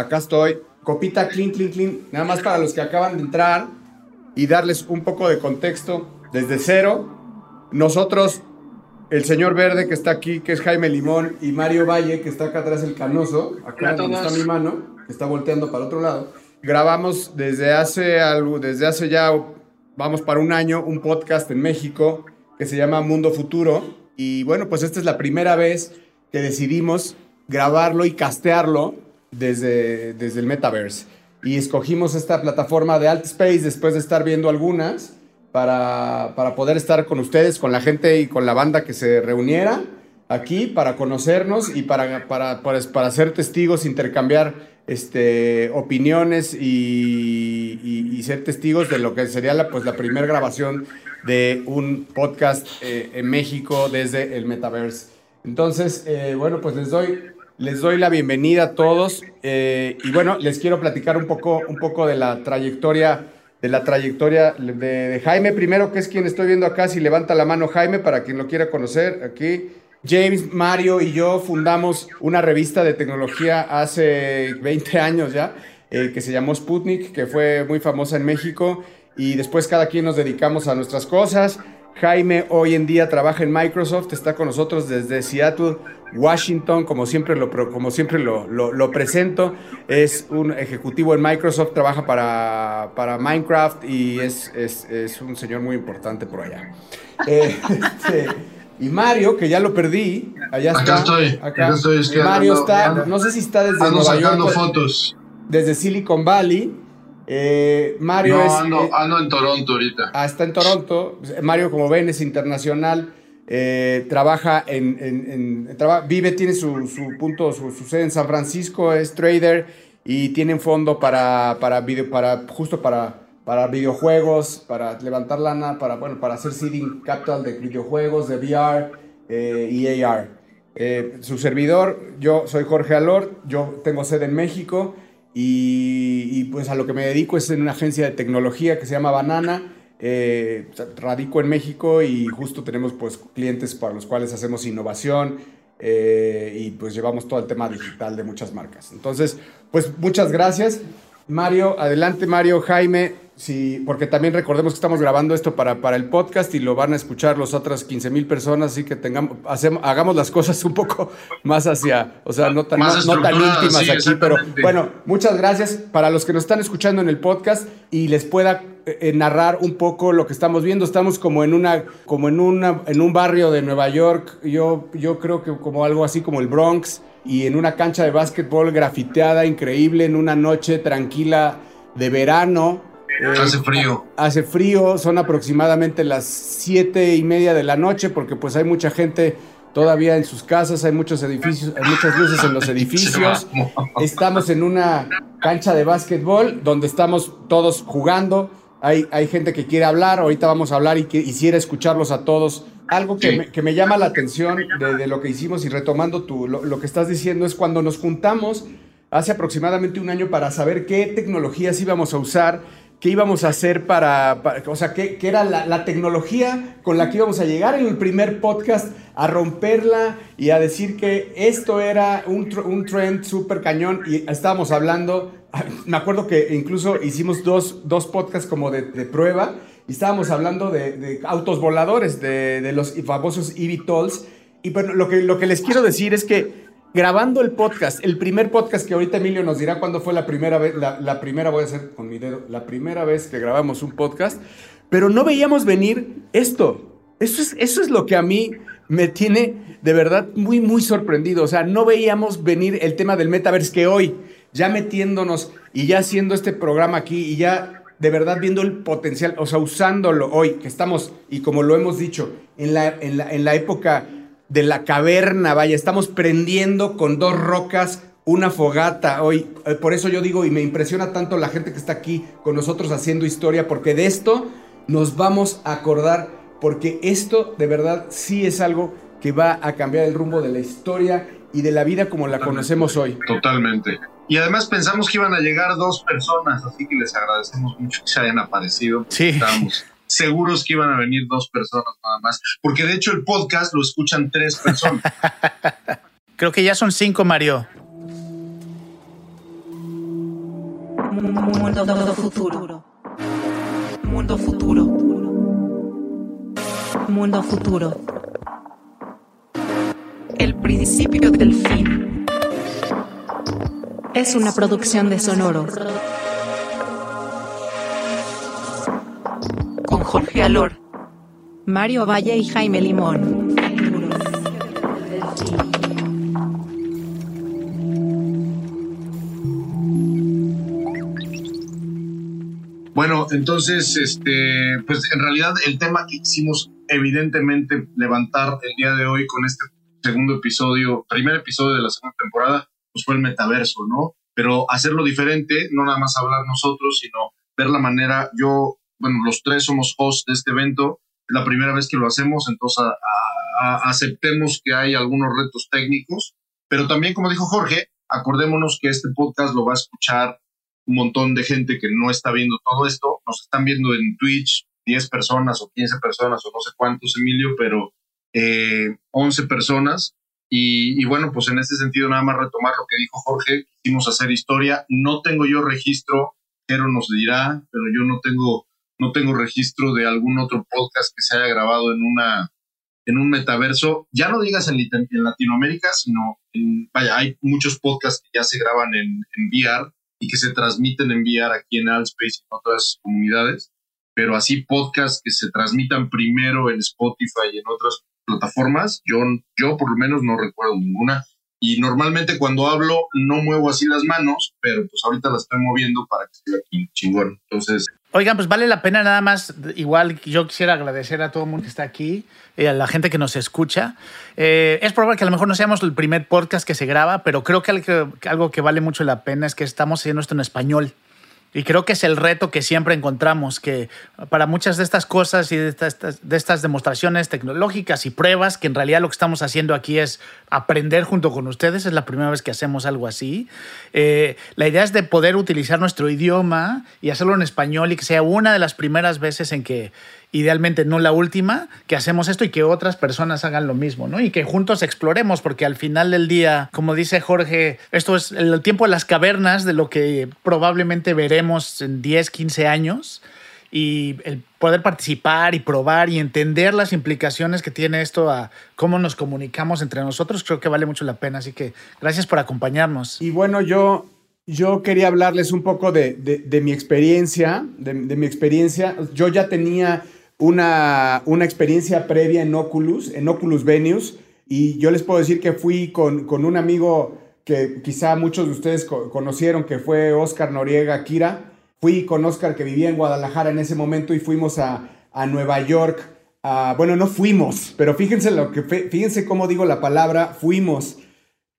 acá estoy. Copita clean, clean, clean. Nada más para los que acaban de entrar y darles un poco de contexto desde cero. Nosotros, el señor verde que está aquí, que es Jaime Limón, y Mario Valle, que está acá atrás el canoso, acá donde está mi mano, que está volteando para otro lado. Grabamos desde hace algo, desde hace ya, vamos para un año, un podcast en México que se llama Mundo Futuro. Y bueno, pues esta es la primera vez que decidimos grabarlo y castearlo desde, desde el Metaverse. Y escogimos esta plataforma de Altspace después de estar viendo algunas para, para poder estar con ustedes, con la gente y con la banda que se reuniera aquí para conocernos y para, para, para, para ser testigos, intercambiar este, opiniones y, y, ser testigos de lo que sería la, pues, la primera grabación de un podcast eh, en México desde el Metaverse. Entonces, eh, bueno, pues les doy, les doy la bienvenida a todos eh, y bueno, les quiero platicar un poco, un poco de la trayectoria, de la trayectoria de, Jaime. Primero, que es quien estoy viendo acá, si levanta la mano Jaime para quien lo quiera conocer aquí. James, Mario y yo fundamos una revista de tecnología hace 20 años ya, que se llamó Sputnik, que fue muy famosa en México y después cada quien nos dedicamos a nuestras cosas. Jaime hoy en día trabaja en Microsoft, está con nosotros desde Seattle, Washington, como siempre lo, como siempre lo, lo, presento. Es un ejecutivo en Microsoft, trabaja para, para Minecraft y es, es, es, un señor muy importante por allá. Eh, este, y Mario, que ya lo perdí, allá acá está. Estoy, acá estoy. Mario está, no sé si está desde Nueva York, fotos. Desde Silicon Valley. Eh, Mario no, es. Ando, eh, ando en Toronto ahorita. Ah, está en Toronto. Mario, como ven, es internacional. Eh, trabaja en. en, en traba, vive, tiene su, su punto, su, su, sede en San Francisco, es trader y tiene un fondo para, para, video, para justo para, para videojuegos, para levantar lana, para, bueno, para hacer seeding capital de videojuegos, de VR eh, y AR. Eh, su servidor, yo soy Jorge Alor, yo tengo sede en México. Y, pues a lo que me dedico es en una agencia de tecnología que se llama Banana. Eh, radico en México y justo tenemos pues clientes para los cuales hacemos innovación eh, y pues llevamos todo el tema digital de muchas marcas. Entonces, pues muchas gracias. Mario, adelante Mario, Jaime, Sí, porque también recordemos que estamos grabando esto para, para el podcast y lo van a escuchar las otras 15 mil personas, así que tengamos, hacemos, hagamos las cosas un poco más hacia, o sea, no tan, no, no tan íntimas sí, aquí, pero bueno, muchas gracias para los que nos están escuchando en el podcast y les pueda eh, narrar un poco lo que estamos viendo. Estamos como en una, como en una, en un barrio de Nueva York, yo, yo creo que como algo así como el Bronx, y en una cancha de básquetbol grafiteada, increíble, en una noche tranquila de verano, eh, hace frío. Hace frío, son aproximadamente las siete y media de la noche porque pues hay mucha gente todavía en sus casas, hay muchos edificios, hay muchas luces en los edificios. Estamos en una cancha de básquetbol donde estamos todos jugando. Hay, hay gente que quiere hablar, ahorita vamos a hablar y que quisiera escucharlos a todos. Algo que, sí. me, que me, llama la atención de, de, lo que hicimos y retomando tu, lo, lo que estás diciendo es cuando nos juntamos hace aproximadamente un año para saber qué tecnologías íbamos a usar qué íbamos a hacer para, o sea, qué, era la, la, tecnología con la que íbamos a llegar en el primer podcast, a romperla y a decir que esto era un, un trend súper cañón y estábamos hablando, me acuerdo que incluso hicimos dos, dos podcasts como de, prueba y estábamos hablando de, autos voladores, de, de los famosos eVTOLs y bueno, lo que, lo que les quiero decir es que grabando el podcast, el primer podcast que ahorita Emilio nos dirá cuándo fue la primera vez, la, primera, voy a hacer con mi dedo, la primera vez que grabamos un podcast, pero no veíamos venir esto. Eso es, eso es lo que a mí me tiene de verdad muy, muy sorprendido. O sea, no veíamos venir el tema del metaverse que hoy, ya metiéndonos y ya haciendo este programa aquí y ya de verdad viendo el potencial, o sea, usándolo hoy, que estamos, y como lo hemos dicho, en la, en la, en la época de la caverna, vaya, estamos prendiendo con dos rocas una fogata hoy. Eh, por eso yo digo, y me impresiona tanto la gente que está aquí con nosotros haciendo historia, porque de esto nos vamos a acordar, porque esto de verdad sí es algo que va a cambiar el rumbo de la historia y de la vida como la Totalmente. conocemos hoy. Totalmente. Y además pensamos que iban a llegar dos personas, así que les agradecemos mucho que se hayan aparecido. Sí. Estamos seguros que iban a venir dos personas nada más, porque de hecho el podcast lo escuchan tres personas. Creo que ya son cinco, Mario. Mundo futuro. Mundo futuro. Mundo futuro. El principio del fin. Es una producción de Sonoro. Con Jorge Alor, Mario Valle y Jaime Limón. Bueno, entonces, este, pues en realidad el tema que quisimos evidentemente levantar el día de hoy con este segundo episodio, primer episodio de la segunda temporada, pues fue el metaverso, ¿no? Pero hacerlo diferente, no nada más hablar nosotros, sino ver la manera, yo, bueno, los tres somos hosts de este evento, la primera vez que lo hacemos, entonces aceptemos que hay algunos retos técnicos, pero también, como dijo Jorge, acordémonos que este podcast lo va a escuchar un montón de gente que no está viendo todo esto. Nos están viendo en Twitch 10 personas o 15 personas o no sé cuántos, Emilio, pero eh, 11 personas. Y, bueno, pues en este sentido, nada más retomar lo que dijo Jorge, quisimos hacer historia. No tengo yo registro, pero nos dirá, pero yo no tengo, no tengo registro de algún otro podcast que se haya grabado en una en un metaverso, ya no digas en, en Latinoamérica, sino en, vaya, hay muchos podcasts que ya se graban en, en VR, y que se transmiten en VR aquí en Altspace y en otras comunidades, pero así podcasts que se transmitan primero en Spotify y en otras plataformas, yo, yo por lo menos no recuerdo ninguna. Y normalmente cuando hablo no muevo así las manos, pero pues ahorita las estoy moviendo para que esté aquí chingón. Entonces. Oigan, pues vale la pena nada más, igual yo quisiera agradecer a todo el mundo que está aquí, y a la gente que nos escucha. Eh, es probable que a lo mejor no seamos el primer podcast que se graba, pero creo que algo que vale mucho la pena es que estamos haciendo esto en español. Y creo que es el reto que siempre encontramos, que para muchas de estas cosas y de estas, de estas demostraciones tecnológicas y pruebas, que en realidad lo que estamos haciendo aquí es aprender junto con ustedes, es la primera vez que hacemos algo así. Eh, la idea es de poder utilizar nuestro idioma y hacerlo en español y que sea una de las primeras veces en que idealmente no la última, que hacemos esto y que otras personas hagan lo mismo, ¿no? Y que juntos exploremos, porque al final del día, como dice Jorge, esto es el tiempo de las cavernas de lo que probablemente veremos en 10, 15 años y el poder participar y probar y entender las implicaciones que tiene esto a cómo nos comunicamos entre nosotros, creo que vale mucho la pena. Así que gracias por acompañarnos. Y bueno, yo, yo quería hablarles un poco de, de, mi experiencia, de, de, mi experiencia. Yo ya tenía una, una experiencia previa en Oculus, en Oculus Venues, y yo les puedo decir que fui con, con un amigo que quizá muchos de ustedes conocieron, que fue Oscar Noriega Kira. Fui con Oscar, que vivía en Guadalajara en ese momento, y fuimos a, a Nueva York. bueno, no fuimos, pero fíjense, lo que, fíjense cómo digo la palabra fuimos,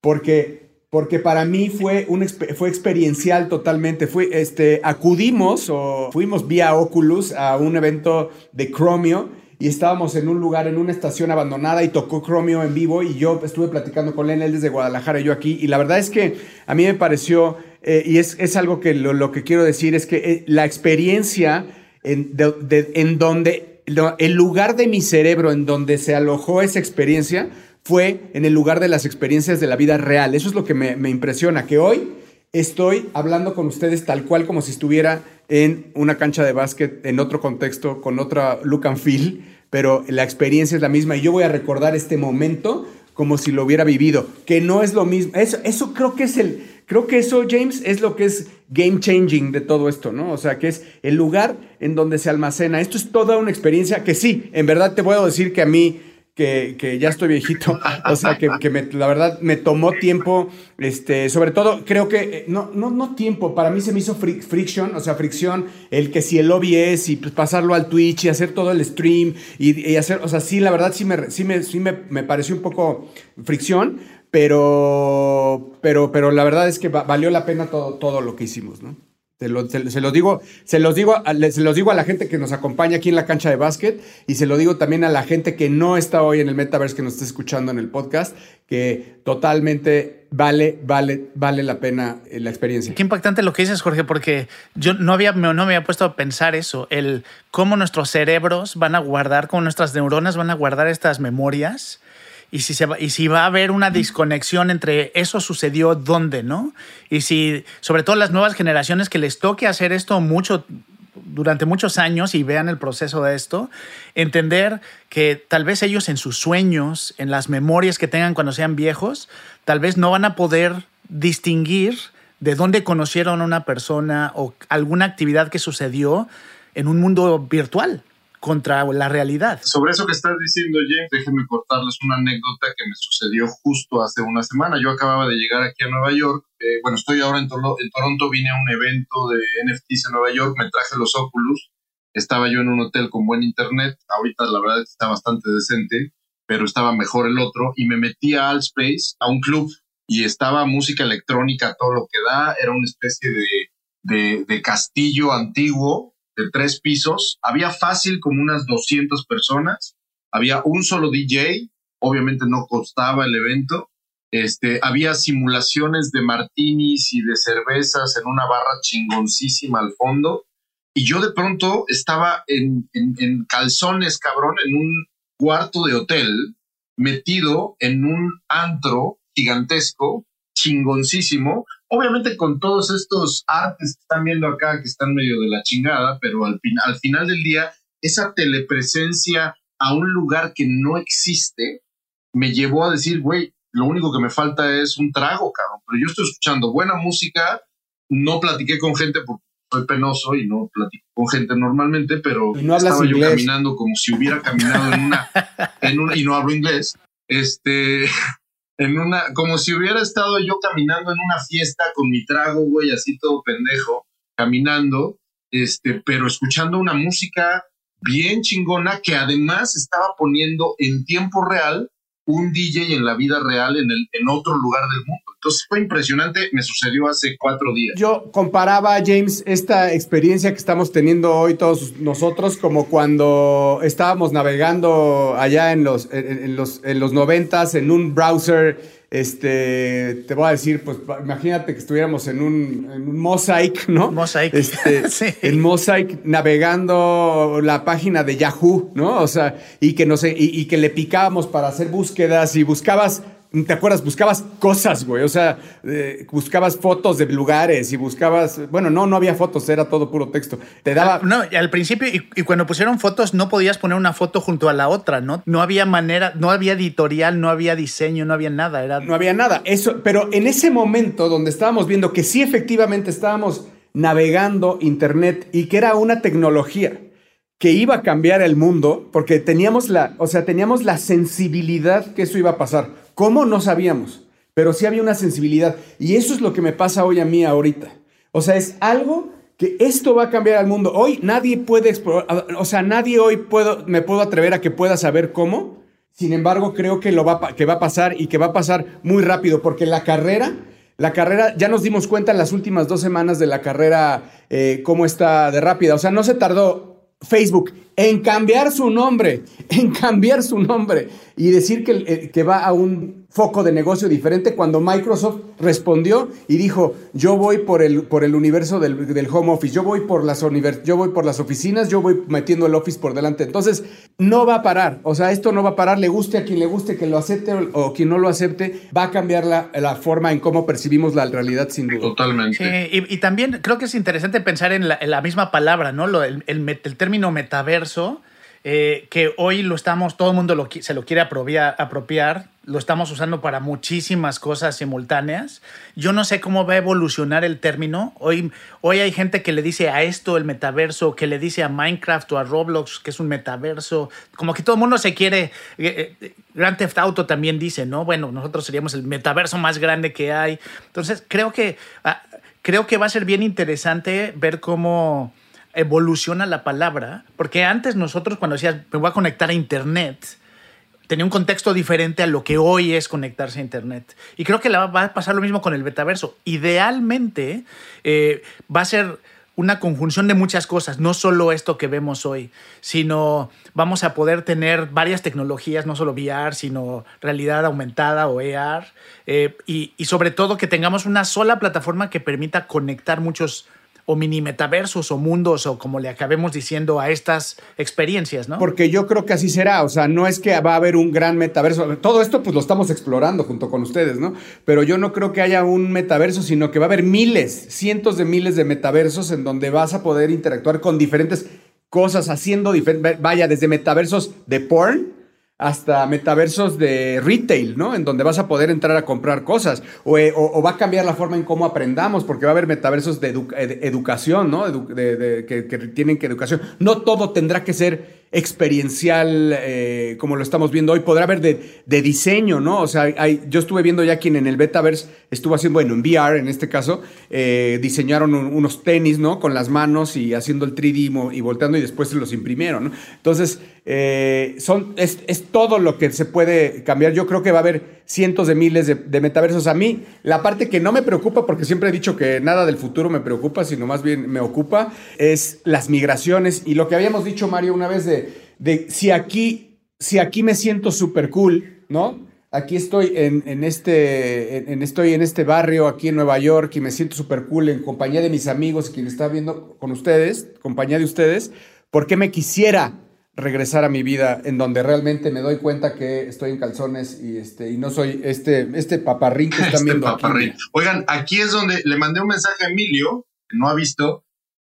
porque porque para mí fue, un, fue experiencial totalmente. Fue, este, acudimos o fuimos vía Oculus a un evento de Chromio y estábamos en un lugar, en una estación abandonada y tocó Chromio en vivo y yo estuve platicando con él, él desde Guadalajara y yo aquí. Y la verdad es que a mí me pareció, eh, y es, es, algo que lo, que quiero decir, es que eh, la experiencia en, en donde, el lugar de mi cerebro en donde se alojó esa experiencia, fue en el lugar de las experiencias de la vida real. Eso es lo que me, impresiona, que hoy estoy hablando con ustedes tal cual como si estuviera en una cancha de básquet, en otro contexto, con otra look and feel, pero la experiencia es la misma y yo voy a recordar este momento como si lo hubiera vivido, que no es lo mismo. Eso, eso creo que es el, creo que eso, James, es lo que es game changing de todo esto, ¿no? O sea, que es el lugar en donde se almacena. Esto es toda una experiencia que sí, en verdad te puedo decir que a mí que, ya estoy viejito, o sea, que, la verdad me tomó tiempo, este, sobre todo creo que, eh, no, no, no tiempo, para mí se me hizo friction, o sea, fricción, el que si el OBS y pues, pasarlo al Twitch y hacer todo el stream y, hacer, o sea, sí, la verdad sí me, sí me, sí me, me pareció un poco fricción, pero, pero, pero la verdad es que valió la pena todo, todo lo que hicimos, ¿no? Se, lo, los digo, se, los digo, se los digo a la gente que nos acompaña aquí en la cancha de básquet y se lo digo también a la gente que no está hoy en el Metaverse, que nos está escuchando en el podcast, que totalmente vale, vale, vale la pena eh, la experiencia. Qué impactante lo que dices, Jorge, porque yo no, había, no me había puesto a pensar eso, el cómo nuestros cerebros van a guardar, cómo nuestras neuronas van a guardar estas memorias y si, va a haber una desconexión entre eso sucedió dónde, ¿no? Y si, sobre todo las nuevas generaciones que les toque hacer esto mucho durante muchos años y vean el proceso de esto, entender que tal vez ellos en sus sueños, en las memorias que tengan cuando sean viejos, tal vez no van a poder distinguir de dónde conocieron a una persona o alguna actividad que sucedió en un mundo virtual contra la realidad. Sobre eso que estás diciendo, James, déjenme cortarles una anécdota que me sucedió justo hace una semana. Yo acababa de llegar aquí a Nueva York. Eh, bueno, estoy ahora en, en, Toronto, vine a un evento de NFTs en Nueva York, me traje los Oculus. Estaba yo en un hotel con buen internet. Ahorita la verdad está bastante decente, pero estaba mejor el otro. Y me metí a Allspace, a un club, y estaba música electrónica, todo lo que da. Era una especie de, de, de castillo antiguo de tres pisos. Había fácil como unas 200 personas. Había un solo DJ. Obviamente no costaba el evento. Este, había simulaciones de martinis y de cervezas en una barra chingoncísima al fondo. Y yo de pronto estaba en, en, en calzones, cabrón, en un cuarto de hotel, metido en un antro gigantesco, chingoncísimo, obviamente con todos estos artes que están viendo acá, que están medio de la chingada, pero al, al final del día, esa telepresencia a un lugar que no existe me llevó a decir, güey, lo único que me falta es un trago, cabrón. Pero yo estoy escuchando buena música, no platiqué con gente porque soy penoso y no platico con gente normalmente, pero estaba yo caminando como si hubiera caminado en una, en una, y no hablo inglés. Este, en una, como si hubiera estado yo caminando en una fiesta con mi trago, güey, así todo pendejo, caminando, este, pero escuchando una música bien chingona que además estaba poniendo en tiempo real un DJ en la vida real en, el, en otro lugar del mundo. Entonces fue impresionante, me sucedió hace cuatro días. Yo comparaba, James, esta experiencia que estamos teniendo hoy todos nosotros como cuando estábamos navegando allá en los, en, los, en los noventas en un browser este, te voy a decir, pues imagínate que estuviéramos en un, en un Mosaic, ¿no? Mosaic. Este, sí. En Mosaic navegando la página de Yahoo, ¿no? O sea, y que, no sé, y, y que le picábamos para hacer búsquedas y buscabas ¿Te acuerdas? Buscabas cosas, güey. O sea, eh, buscabas fotos de lugares y buscabas. Bueno, no, no había fotos, era todo puro texto. Te daba. Ah, no, al principio, y, y, cuando pusieron fotos, no podías poner una foto junto a la otra, ¿no? No había manera, no había editorial, no había diseño, no había nada. Era... No había nada. Eso, pero en ese momento donde estábamos viendo que sí, efectivamente, estábamos navegando Internet y que era una tecnología que iba a cambiar el mundo, porque teníamos la, o sea, teníamos la sensibilidad que eso iba a pasar. ¿Cómo? No sabíamos, pero sí había una sensibilidad. Y eso es lo que me pasa hoy a mí ahorita. O sea, es algo que esto va a cambiar al mundo. Hoy nadie puede explorar, o sea, nadie hoy puedo, me puedo atrever a que pueda saber cómo. Sin embargo, creo que, lo va, que va a pasar y que va a pasar muy rápido, porque la carrera, la carrera, ya nos dimos cuenta en las últimas dos semanas de la carrera eh, cómo está de rápida. O sea, no se tardó Facebook en cambiar su nombre, en cambiar su nombre y decir que, eh, que, va a un foco de negocio diferente cuando Microsoft respondió y dijo, yo voy por el, por el universo del, del home office, yo voy, por las yo voy por las oficinas, yo voy metiendo el office por delante. Entonces, no va a parar, o sea, esto no va a parar, le guste a quien le guste, que lo acepte o, o quien no lo acepte, va a cambiar la, la, forma en cómo percibimos la realidad sin duda. Totalmente. Sí, y, y, también creo que es interesante pensar en la, en la misma palabra, ¿no? Lo, el, el, el término metaverso eh, que hoy lo estamos, todo el mundo lo, se lo quiere apropiar, apropiar, lo estamos usando para muchísimas cosas simultáneas. Yo no sé cómo va a evolucionar el término. Hoy, hoy hay gente que le dice a esto el metaverso, que le dice a Minecraft o a Roblox que es un metaverso. Como que todo el mundo se quiere. Eh, eh, Grand Theft Auto también dice, ¿no? Bueno, nosotros seríamos el metaverso más grande que hay. Entonces, creo que, ah, creo que va a ser bien interesante ver cómo evoluciona la palabra, porque antes nosotros cuando decías, me voy a conectar a Internet, tenía un contexto diferente a lo que hoy es conectarse a Internet. Y creo que va a pasar lo mismo con el metaverso. Idealmente eh, va a ser una conjunción de muchas cosas, no solo esto que vemos hoy, sino vamos a poder tener varias tecnologías, no solo VR, sino realidad aumentada o AR, eh, y, y sobre todo que tengamos una sola plataforma que permita conectar muchos o mini metaversos o mundos o como le acabemos diciendo a estas experiencias, ¿no? Porque yo creo que así será, o sea, no es que va a haber un gran metaverso, todo esto pues lo estamos explorando junto con ustedes, ¿no? Pero yo no creo que haya un metaverso, sino que va a haber miles, cientos de miles de metaversos en donde vas a poder interactuar con diferentes cosas, haciendo, vaya, desde metaversos de porn hasta metaversos de retail, ¿no? En donde vas a poder entrar a comprar cosas. O, eh, va a cambiar la forma en cómo aprendamos, porque va a haber metaversos de, educación, ¿no? que, tienen que educación. No todo tendrá que ser experiencial eh, como lo estamos viendo hoy. Podrá haber de, diseño, ¿no? O sea, hay, yo estuve viendo ya quien en el Betaverse estuvo haciendo, bueno, en VR en este caso, eh, diseñaron unos tenis, ¿no? Con las manos y haciendo el 3D y volteando y después se los imprimieron, ¿no? Entonces, eh, son, es, todo lo que se puede cambiar. Yo creo que va a haber cientos de miles de, de, metaversos. A mí, la parte que no me preocupa, porque siempre he dicho que nada del futuro me preocupa, sino más bien me ocupa, es las migraciones y lo que habíamos dicho, Mario, una vez de de, si, aquí, si aquí me siento súper cool, ¿no? Aquí estoy en, este, en, estoy en este barrio aquí en Nueva York y me siento súper cool en compañía de mis amigos, quien está viendo con ustedes, compañía de ustedes, ¿por qué me quisiera regresar a mi vida en donde realmente me doy cuenta que estoy en calzones y este y no soy este este paparrín que están este viendo Oigan, aquí es donde le mandé un mensaje a Emilio, que no ha visto,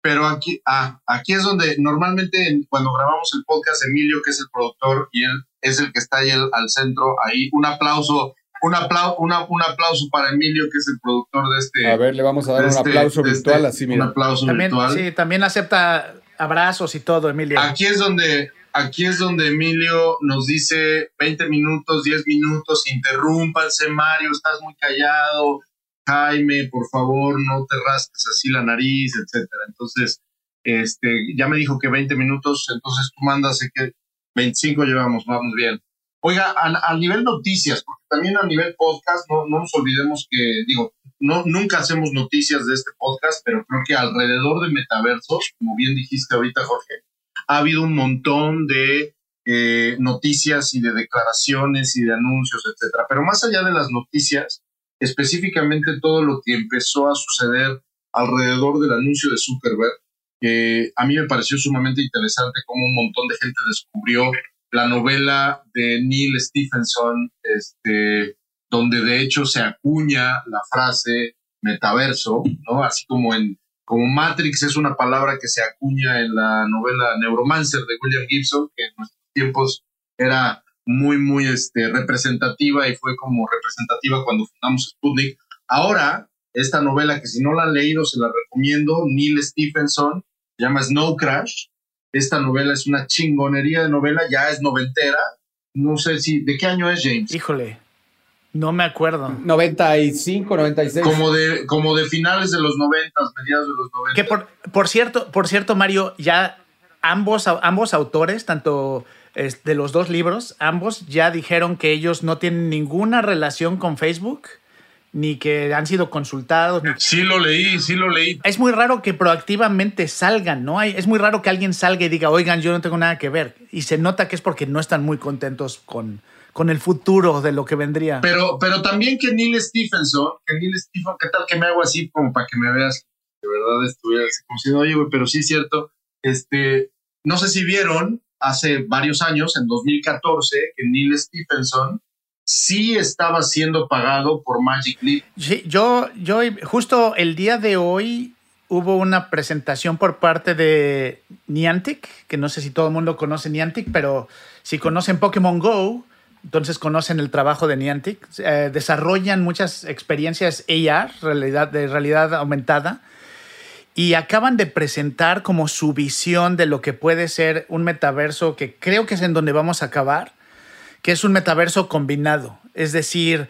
pero aquí, ah, aquí es donde normalmente cuando grabamos el podcast, Emilio, que es el productor, y él es el que está ahí al centro, ahí un aplauso, un, aplauso, un aplauso para Emilio, que es el productor de este. A ver, le vamos a dar un este, aplauso este, virtual, así mira. Un aplauso virtual. Sí, también acepta abrazos y todo, Emilio. Aquí es donde, aquí es donde Emilio nos dice 20 minutos, 10 minutos, interrúmpanse, Mario, estás muy callado, Jaime, por favor, no te rasques así la nariz, etcétera. Entonces, este, ya me dijo que 20 minutos, entonces tú mandas que 25 llevamos, vamos bien. Oiga, a, nivel noticias, porque también a nivel podcast, no, no nos olvidemos que, digo, no, nunca hacemos noticias de este podcast, pero creo que alrededor de metaversos, como bien dijiste ahorita, Jorge, ha habido un montón de eh, noticias y de declaraciones y de anuncios, etcétera. Pero más allá de las noticias, específicamente todo lo que empezó a suceder alrededor del anuncio de Zuckerberg, que a mí me pareció sumamente interesante cómo un montón de gente descubrió la novela de Neil Stephenson, este, donde de hecho se acuña la frase metaverso, ¿no? Así como en como Matrix es una palabra que se acuña en la novela Neuromancer de William Gibson, que en nuestros tiempos era muy, muy este, representativa y fue como representativa cuando fundamos Sputnik. Ahora, esta novela que si no la han leído se la recomiendo, Neil Stephenson, se llama Snow Crash. Esta novela es una chingonería de novela, ya es noventera. No sé si, ¿de qué año es James? Híjole, no me acuerdo. 95, 96. Como de, como de finales de los 90, mediados de los 90. Que por, por, cierto, por cierto, Mario, ya ambos, ambos autores, tanto de los dos libros, ambos ya dijeron que ellos no tienen ninguna relación con Facebook ni que han sido consultados. Sí lo leí, sí lo leí. Es muy raro que proactivamente salgan, ¿no? Hay, es muy raro que alguien salga y diga, oigan, yo no tengo nada que ver. Y se nota que es porque no están muy contentos con, con el futuro de lo que vendría. Pero, pero también que Neil Stephenson, que Neil Stephenson, ¿qué tal que me hago así como para que me veas? De verdad estuviera así como si, oye, güey, pero sí es cierto. Este, no sé si vieron, hace varios años, en 2014, que Neil Stephenson sí estaba siendo pagado por Magic Leap. Sí, yo, yo justo el día de hoy hubo una presentación por parte de Niantic, que no sé si todo el mundo conoce Niantic, pero si conocen Pokémon Go, entonces conocen el trabajo de Niantic. Eh, desarrollan muchas experiencias AR, realidad, de realidad aumentada, y acaban de presentar como su visión de lo que puede ser un metaverso que creo que es en donde vamos a acabar, que es un metaverso combinado. Es decir,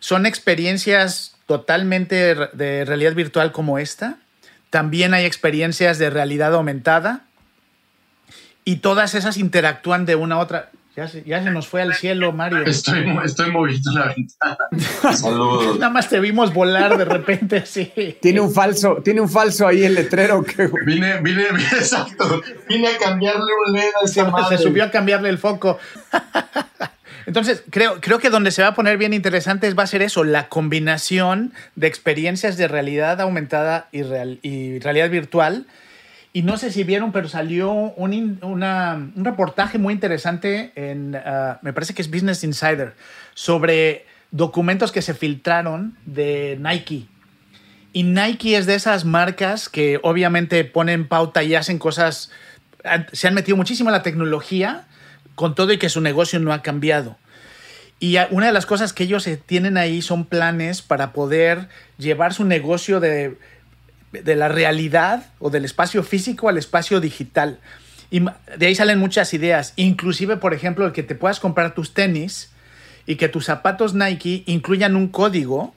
son experiencias totalmente de realidad virtual como esta. También hay experiencias de realidad aumentada. Y todas esas interactúan de una a otra. Ya se, ya se nos fue al cielo, Mario. Estoy, estoy moviendo la ventana. Saludos. Nada más te vimos volar de repente así. Tiene un falso, tiene un falso ahí el letrero que. Vine, vine, exacto. Vine a cambiarle un LED a esa madre. Se subió a cambiarle el foco. Entonces, creo, creo que donde se va a poner bien interesante va a ser eso, la combinación de experiencias de realidad aumentada y, y realidad virtual. Y no sé si vieron, pero salió un, un reportaje muy interesante en, ah, me parece que es Business Insider, sobre documentos que se filtraron de Nike. Y Nike es de esas marcas que obviamente ponen pauta y hacen cosas, se han metido muchísimo en la tecnología, con todo y que su negocio no ha cambiado. Y una de las cosas que ellos tienen ahí son planes para poder llevar su negocio de, de la realidad o del espacio físico al espacio digital. Y de ahí salen muchas ideas, inclusive, por ejemplo, el que te puedas comprar tus tenis y que tus zapatos Nike incluyan un código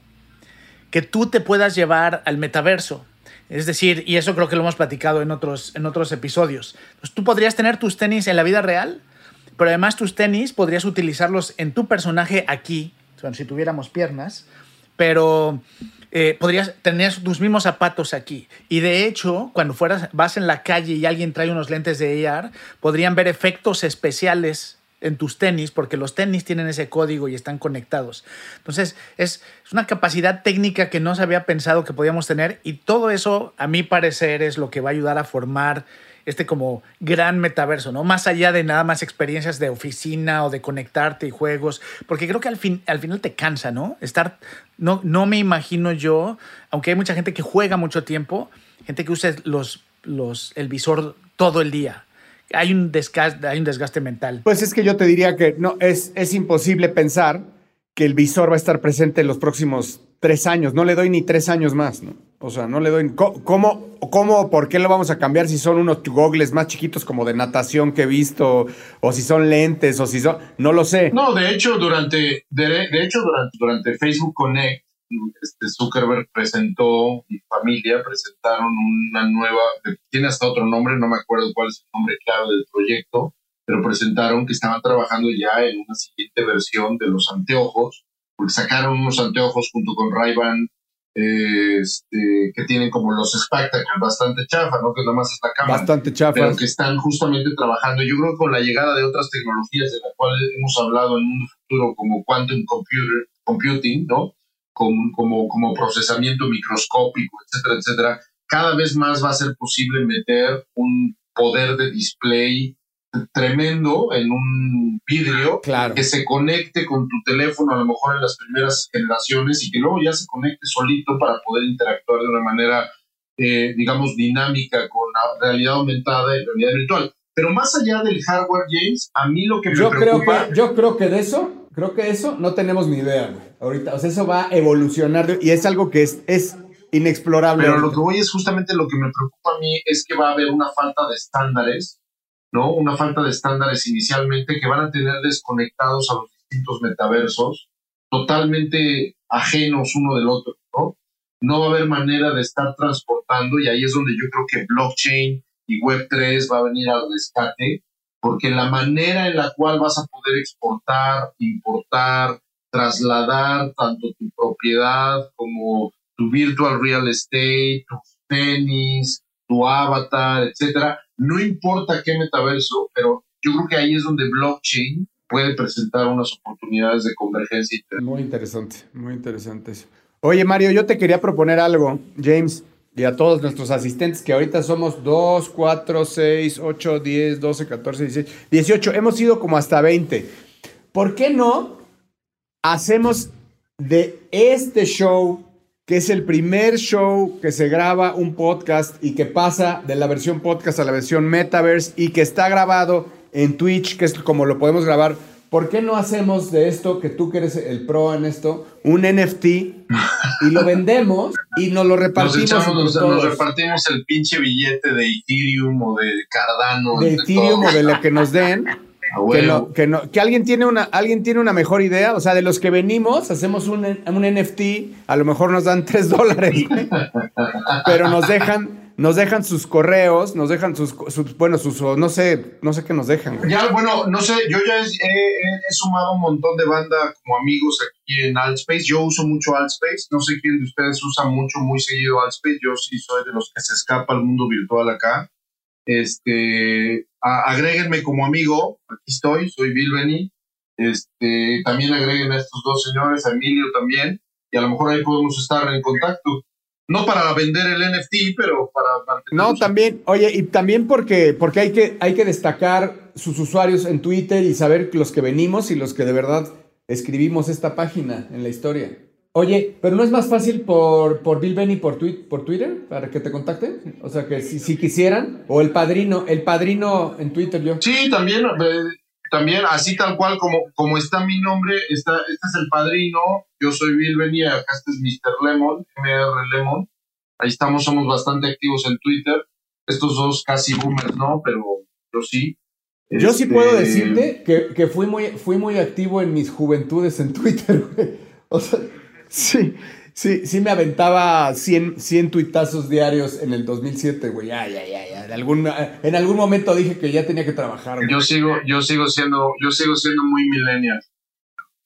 que tú te puedas llevar al metaverso. Es decir, y eso creo que lo hemos platicado en otros, en otros episodios. Pues tú podrías tener tus tenis en la vida real, pero además tus tenis podrías utilizarlos en tu personaje aquí, si tuviéramos piernas, pero eh, podrías tener tus mismos zapatos aquí. Y de hecho, cuando fueras, vas en la calle y alguien trae unos lentes de AR, podrían ver efectos especiales en tus tenis, porque los tenis tienen ese código y están conectados. Entonces, es, una capacidad técnica que no se había pensado que podíamos tener y todo eso, a mi parecer, es lo que va a ayudar a formar este como gran metaverso, ¿no? Más allá de nada más experiencias de oficina o de conectarte y juegos, porque creo que al, fin, al final te cansa, ¿no? Estar, no, no me imagino yo, aunque hay mucha gente que juega mucho tiempo, gente que usa los, los, el visor todo el día hay un desgaste, hay un desgaste mental. Pues es que yo te diría que no, es, es imposible pensar que el visor va a estar presente en los próximos tres años. No le doy ni tres años más, ¿no? O sea, no le doy. ¿Cómo, cómo, por qué lo vamos a cambiar si son unos gogles más chiquitos como de natación que he visto, o si son lentes, o si son. No lo sé. No, de hecho, durante, de, hecho, durante, Facebook Connect, este Zuckerberg presentó, y familia presentaron una nueva, tiene hasta otro nombre, no me acuerdo cuál es el nombre clave del proyecto, pero presentaron que estaban trabajando ya en una siguiente versión de los anteojos, porque sacaron unos anteojos junto con Ray-Ban este, que tienen como los Spectacles bastante chafa, ¿no? Que nada más es la cámara. Bastante chafa. Pero que están justamente trabajando. Yo creo que con la llegada de otras tecnologías de las cuales hemos hablado en un futuro como quantum computer, computing, ¿no? como, como, como procesamiento microscópico, etcétera, etcétera, cada vez más va a ser posible meter un poder de display tremendo en un vidrio claro. que se conecte con tu teléfono a lo mejor en las primeras generaciones y que luego ya se conecte solito para poder interactuar de una manera, eh, digamos, dinámica con la realidad aumentada y realidad virtual. Pero más allá del hardware, James, a mí lo que me yo preocupa... Creo que, yo creo que de eso Creo que eso no tenemos ni idea, güey. Ahorita, o sea, eso va a evolucionar y es algo que es, es inexplorable. Pero lo que voy es justamente lo que me preocupa a mí es que va a haber una falta de estándares, ¿no? Una falta de estándares inicialmente que van a tener desconectados a los distintos metaversos, totalmente ajenos uno del otro, ¿no? No va a haber manera de estar transportando y ahí es donde yo creo que blockchain y Web3 va a venir al rescate porque la manera en la cual vas a poder exportar, importar, trasladar tanto tu propiedad como tu virtual real estate, tu tenis, tu avatar, etcétera, no importa qué metaverso, pero yo creo que ahí es donde blockchain puede presentar unas oportunidades de convergencia. Muy interesante, muy interesante eso. Oye, Mario, yo te quería proponer algo, James y a todos nuestros asistentes, que ahorita somos 2, 4, 6, 8, 10, 12, 14, 16, 18. Hemos ido como hasta 20. ¿Por qué no hacemos de este show, que es el primer show que se graba un podcast y que pasa de la versión podcast a la versión metaverse y que está grabado en Twitch, que es como lo podemos grabar ¿por qué no hacemos de esto, que tú que eres el pro en esto, un NFT y lo vendemos y nos lo repartimos? Nos, repartimos el pinche billete de Ethereum o de Cardano. De, Ethereum o de lo que nos den. Que, no, que, alguien tiene una alguien tiene una mejor idea, o sea, de los que venimos, hacemos un, un NFT, a lo mejor nos dan tres dólares, pero nos dejan nos dejan sus correos, nos dejan sus, bueno, sus, no sé, no sé qué nos dejan. Ya, bueno, no sé, yo ya he, sumado un montón de banda como amigos aquí en Altspace. Yo uso mucho Altspace. No sé quién de ustedes usa mucho, muy seguido Altspace. Yo sí soy de los que se escapa al mundo virtual acá. Este, agréguenme como amigo. Aquí estoy, soy Bill Benny. este, también agreguen a estos dos señores, a Emilio también, y a lo mejor ahí podemos estar en contacto. No para vender el NFT, pero para No, también, oye, y también porque, porque hay, que, hay que destacar sus usuarios en Twitter y saber los que venimos y los que de verdad escribimos esta página en la historia. Oye, pero no es más fácil por, por Bill Benny por, por Twitter para que te contacten. O sea, que si, si quisieran, o el padrino, el padrino en Twitter yo. Sí, también, eh, también así tal cual como, como está mi nombre, está, este es el padrino, yo soy Bill Benny, acá este es Mr. Lemon, MR Lemon. Ahí estamos, somos bastante activos en Twitter. Estos dos casi boomers, ¿no? Pero yo sí. Yo sí puedo este, decirte que, que, fui, muy, fui muy activo en mis juventudes en Twitter, O sea, Sí, sí, sí me aventaba 100, 100 tuitazos diarios en el 2007, güey. Ya, ya, ya, ya. En algún, en algún momento dije que ya tenía que trabajar. Yo sigo, yo sigo siendo, yo sigo siendo muy millennial.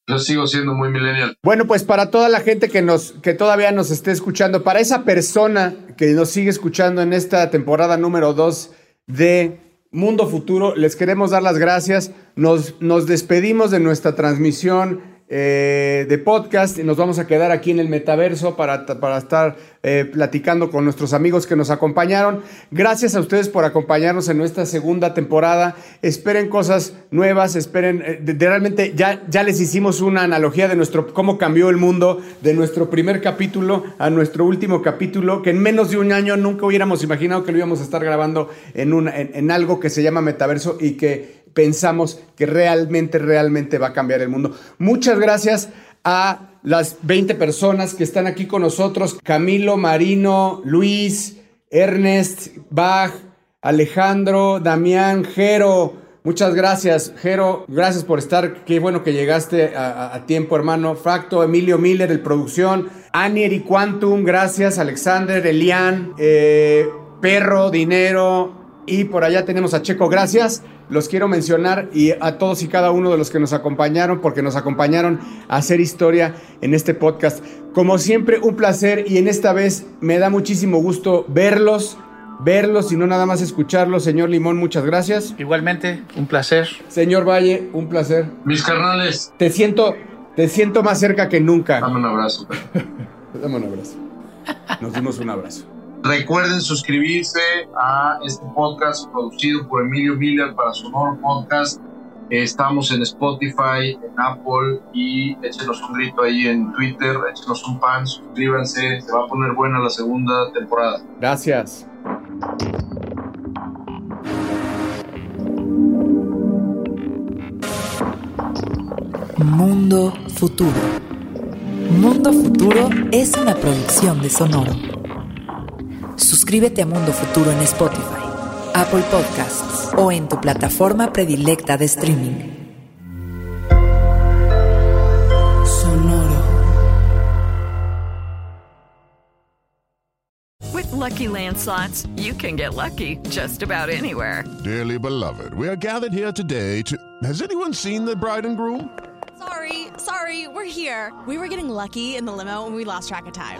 Yo sigo siendo muy millennial. Bueno, pues para toda la gente que nos, que todavía nos esté escuchando, para esa persona que nos sigue escuchando en esta temporada número 2 de Mundo Futuro, les queremos dar las gracias. Nos, nos despedimos de nuestra transmisión eh, de podcast y nos vamos a quedar aquí en el metaverso para, para estar eh, platicando con nuestros amigos que nos acompañaron. Gracias a ustedes por acompañarnos en nuestra segunda temporada. Esperen cosas nuevas, esperen, eh, realmente ya, ya les hicimos una analogía de nuestro, cómo cambió el mundo, de nuestro primer capítulo a nuestro último capítulo, que en menos de un año nunca hubiéramos imaginado que lo íbamos a estar grabando en, una, en algo que se llama metaverso y que pensamos que realmente, realmente va a cambiar el mundo. Muchas gracias a las 20 personas que están aquí con nosotros, Camilo, Marino, Luis, Ernest, Bach, Alejandro, Damián, Jero. Muchas gracias, Jero. Gracias por estar. Qué bueno que llegaste a, tiempo, hermano. Facto, Emilio Miller, el producción. Anier y Quantum, gracias. Alexander, Elian, eh, Perro, Dinero. Y por allá tenemos a Checo, gracias los quiero mencionar y a todos y cada uno de los que nos acompañaron, porque nos acompañaron a hacer historia en este podcast. Como siempre, un placer y en esta vez me da muchísimo gusto verlos, verlos y no nada más escucharlos. Señor Limón, muchas gracias. Igualmente, un placer. Señor Valle, un placer. Mis carnales. Te siento, te siento más cerca que nunca. Dame un abrazo. Dame un abrazo. Nos dimos un abrazo. Recuerden suscribirse a este podcast producido por Emilio Miller para Sonoro Podcast. Estamos en Spotify, en Apple y échenos un grito ahí en Twitter, échenos un pan, suscríbanse, se va a poner buena la segunda temporada. Gracias. Mundo Futuro. Mundo Futuro es una producción de Sonoro. Suscríbete a Mundo Futuro en Spotify, Apple Podcasts o en tu plataforma predilecta de streaming. Sonoro. With lucky landslots, you can get lucky just about anywhere. Dearly beloved, we are gathered here today to. Has anyone seen the bride and groom? Sorry, sorry, we're here. We were getting lucky in the limo and we lost track of time.